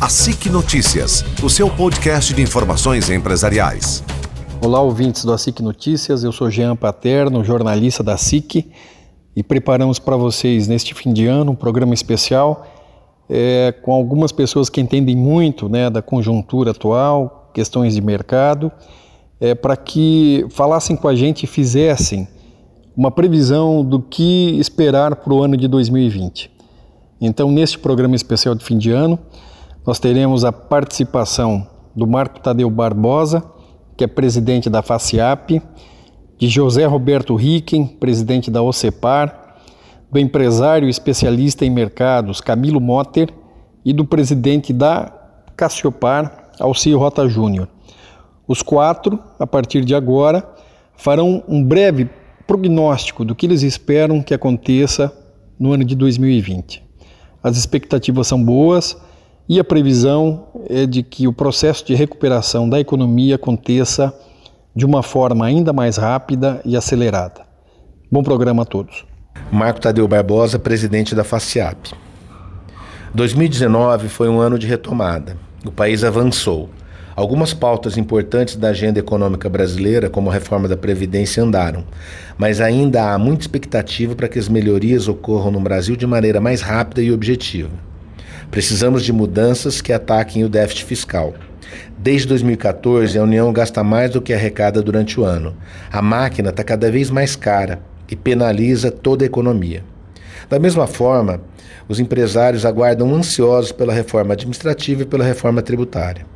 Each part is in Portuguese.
A SIC Notícias, o seu podcast de informações empresariais. Olá, ouvintes do SIC Notícias. Eu sou Jean Paterno, jornalista da SIC, e preparamos para vocês neste fim de ano um programa especial é, com algumas pessoas que entendem muito né, da conjuntura atual, questões de mercado, é, para que falassem com a gente e fizessem uma previsão do que esperar para o ano de 2020. Então, neste programa especial de fim de ano, nós teremos a participação do Marco Tadeu Barbosa, que é presidente da FACIAP, de José Roberto Ricken, presidente da OCEPAR, do empresário especialista em mercados Camilo Motter e do presidente da Cassiopar, Alcir Rota Júnior. Os quatro, a partir de agora, farão um breve prognóstico do que eles esperam que aconteça no ano de 2020. As expectativas são boas e a previsão é de que o processo de recuperação da economia aconteça de uma forma ainda mais rápida e acelerada. Bom programa a todos. Marco Tadeu Barbosa, presidente da FACIAP. 2019 foi um ano de retomada. O país avançou. Algumas pautas importantes da agenda econômica brasileira, como a reforma da Previdência, andaram, mas ainda há muita expectativa para que as melhorias ocorram no Brasil de maneira mais rápida e objetiva. Precisamos de mudanças que ataquem o déficit fiscal. Desde 2014, a União gasta mais do que arrecada durante o ano. A máquina está cada vez mais cara e penaliza toda a economia. Da mesma forma, os empresários aguardam ansiosos pela reforma administrativa e pela reforma tributária.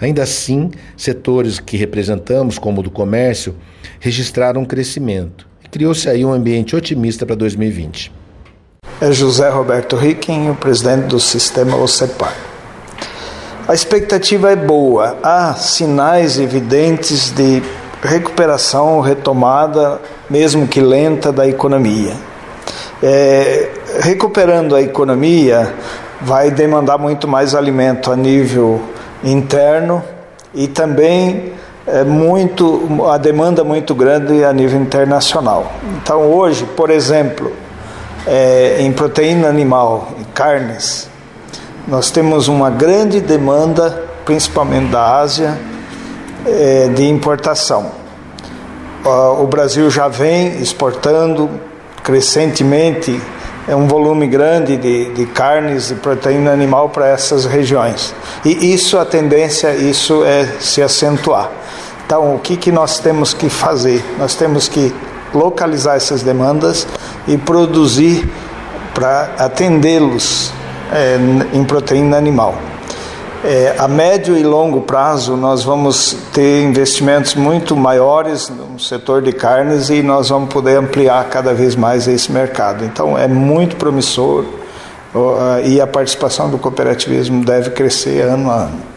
Ainda assim, setores que representamos, como o do comércio, registraram um crescimento e criou-se aí um ambiente otimista para 2020 é José Roberto Ricken, o presidente do sistema OCEPAR. A expectativa é boa, há sinais evidentes de recuperação, retomada, mesmo que lenta, da economia. É, recuperando a economia, vai demandar muito mais alimento a nível interno e também é muito a demanda muito grande a nível internacional. Então hoje, por exemplo, é, em proteína animal, em carnes, nós temos uma grande demanda, principalmente da Ásia, é, de importação. O Brasil já vem exportando crescentemente é um volume grande de, de carnes e proteína animal para essas regiões. E isso, a tendência, isso é se acentuar. Então, o que, que nós temos que fazer? Nós temos que localizar essas demandas e produzir para atendê-los é, em proteína animal. É, a médio e longo prazo, nós vamos ter investimentos muito maiores no setor de carnes e nós vamos poder ampliar cada vez mais esse mercado. Então, é muito promissor e a participação do cooperativismo deve crescer ano a ano.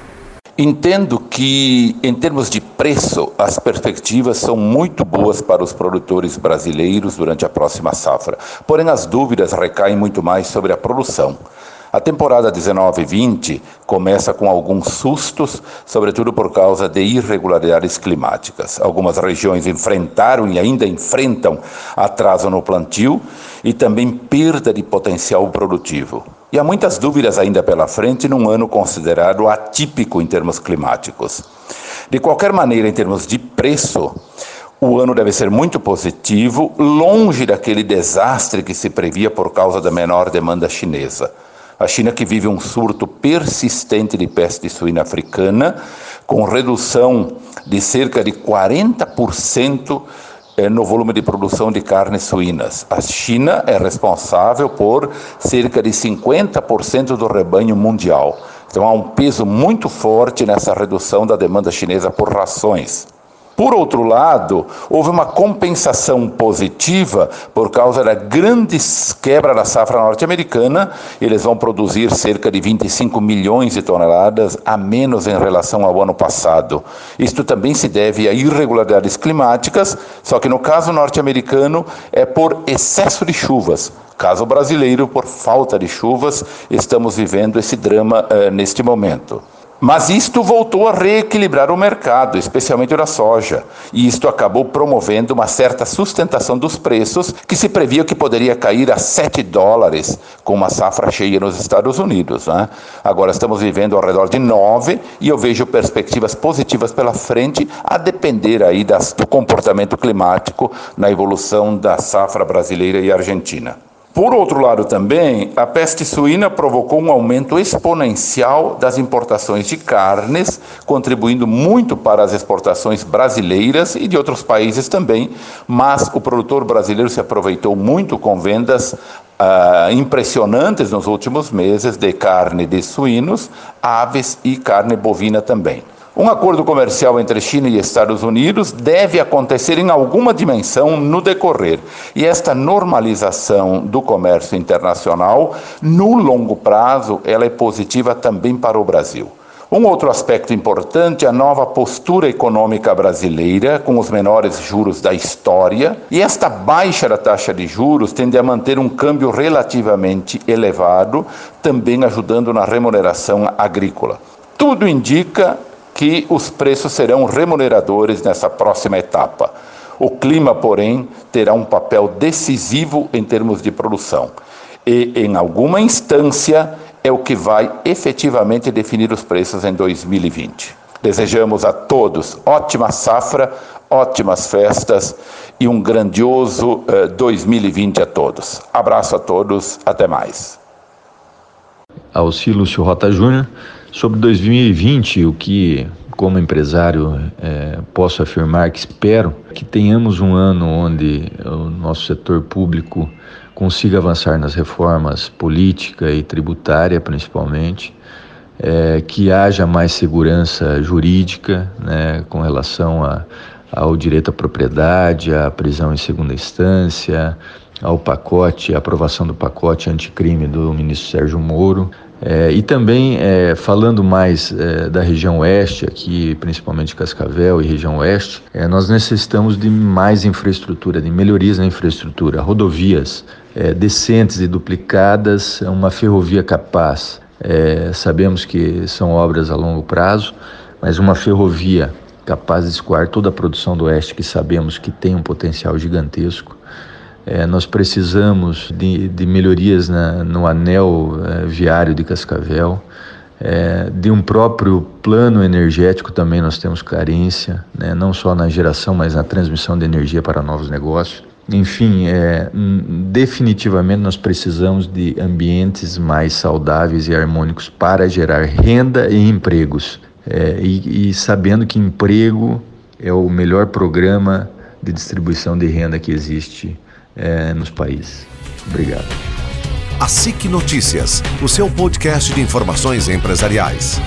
Entendo que, em termos de preço, as perspectivas são muito boas para os produtores brasileiros durante a próxima safra. Porém, as dúvidas recaem muito mais sobre a produção. A temporada 19-20 começa com alguns sustos, sobretudo por causa de irregularidades climáticas. Algumas regiões enfrentaram e ainda enfrentam atraso no plantio e também perda de potencial produtivo. E há muitas dúvidas ainda pela frente num ano considerado atípico em termos climáticos. De qualquer maneira, em termos de preço, o ano deve ser muito positivo, longe daquele desastre que se previa por causa da menor demanda chinesa. A China que vive um surto persistente de peste suína africana, com redução de cerca de 40% é, no volume de produção de carnes suínas. A China é responsável por cerca de 50% do rebanho mundial. Então há um peso muito forte nessa redução da demanda chinesa por rações. Por outro lado, houve uma compensação positiva por causa da grande quebra da safra norte-americana. Eles vão produzir cerca de 25 milhões de toneladas a menos em relação ao ano passado. Isto também se deve a irregularidades climáticas, só que no caso norte-americano é por excesso de chuvas. Caso brasileiro, por falta de chuvas, estamos vivendo esse drama uh, neste momento. Mas isto voltou a reequilibrar o mercado, especialmente da soja, e isto acabou promovendo uma certa sustentação dos preços, que se previa que poderia cair a 7 dólares com uma safra cheia nos Estados Unidos. Né? Agora estamos vivendo ao redor de 9 e eu vejo perspectivas positivas pela frente, a depender aí das, do comportamento climático na evolução da safra brasileira e argentina. Por outro lado, também, a peste suína provocou um aumento exponencial das importações de carnes, contribuindo muito para as exportações brasileiras e de outros países também, mas o produtor brasileiro se aproveitou muito com vendas uh, impressionantes nos últimos meses de carne de suínos, aves e carne bovina também. Um acordo comercial entre China e Estados Unidos deve acontecer em alguma dimensão no decorrer. E esta normalização do comércio internacional, no longo prazo, ela é positiva também para o Brasil. Um outro aspecto importante é a nova postura econômica brasileira, com os menores juros da história, e esta baixa da taxa de juros tende a manter um câmbio relativamente elevado, também ajudando na remuneração agrícola. Tudo indica que os preços serão remuneradores nessa próxima etapa. O clima, porém, terá um papel decisivo em termos de produção e, em alguma instância, é o que vai efetivamente definir os preços em 2020. Desejamos a todos ótima safra, ótimas festas e um grandioso eh, 2020 a todos. Abraço a todos, até mais. Auxílio Rota Júnior. Sobre 2020, o que, como empresário, é, posso afirmar que espero que tenhamos um ano onde o nosso setor público consiga avançar nas reformas política e tributária, principalmente, é, que haja mais segurança jurídica né, com relação a, ao direito à propriedade, à prisão em segunda instância, ao pacote, aprovação do pacote anticrime do ministro Sérgio Moro, é, e também, é, falando mais é, da região oeste, aqui principalmente Cascavel e região oeste, é, nós necessitamos de mais infraestrutura, de melhorias na infraestrutura, rodovias é, decentes e duplicadas, uma ferrovia capaz. É, sabemos que são obras a longo prazo, mas uma ferrovia capaz de escoar toda a produção do oeste, que sabemos que tem um potencial gigantesco, é, nós precisamos de, de melhorias na, no anel é, viário de Cascavel, é, de um próprio plano energético também nós temos carência, né, não só na geração, mas na transmissão de energia para novos negócios. Enfim, é, definitivamente nós precisamos de ambientes mais saudáveis e harmônicos para gerar renda e empregos. É, e, e sabendo que emprego é o melhor programa de distribuição de renda que existe é, nos países. Obrigado. A SIC Notícias, o seu podcast de informações empresariais.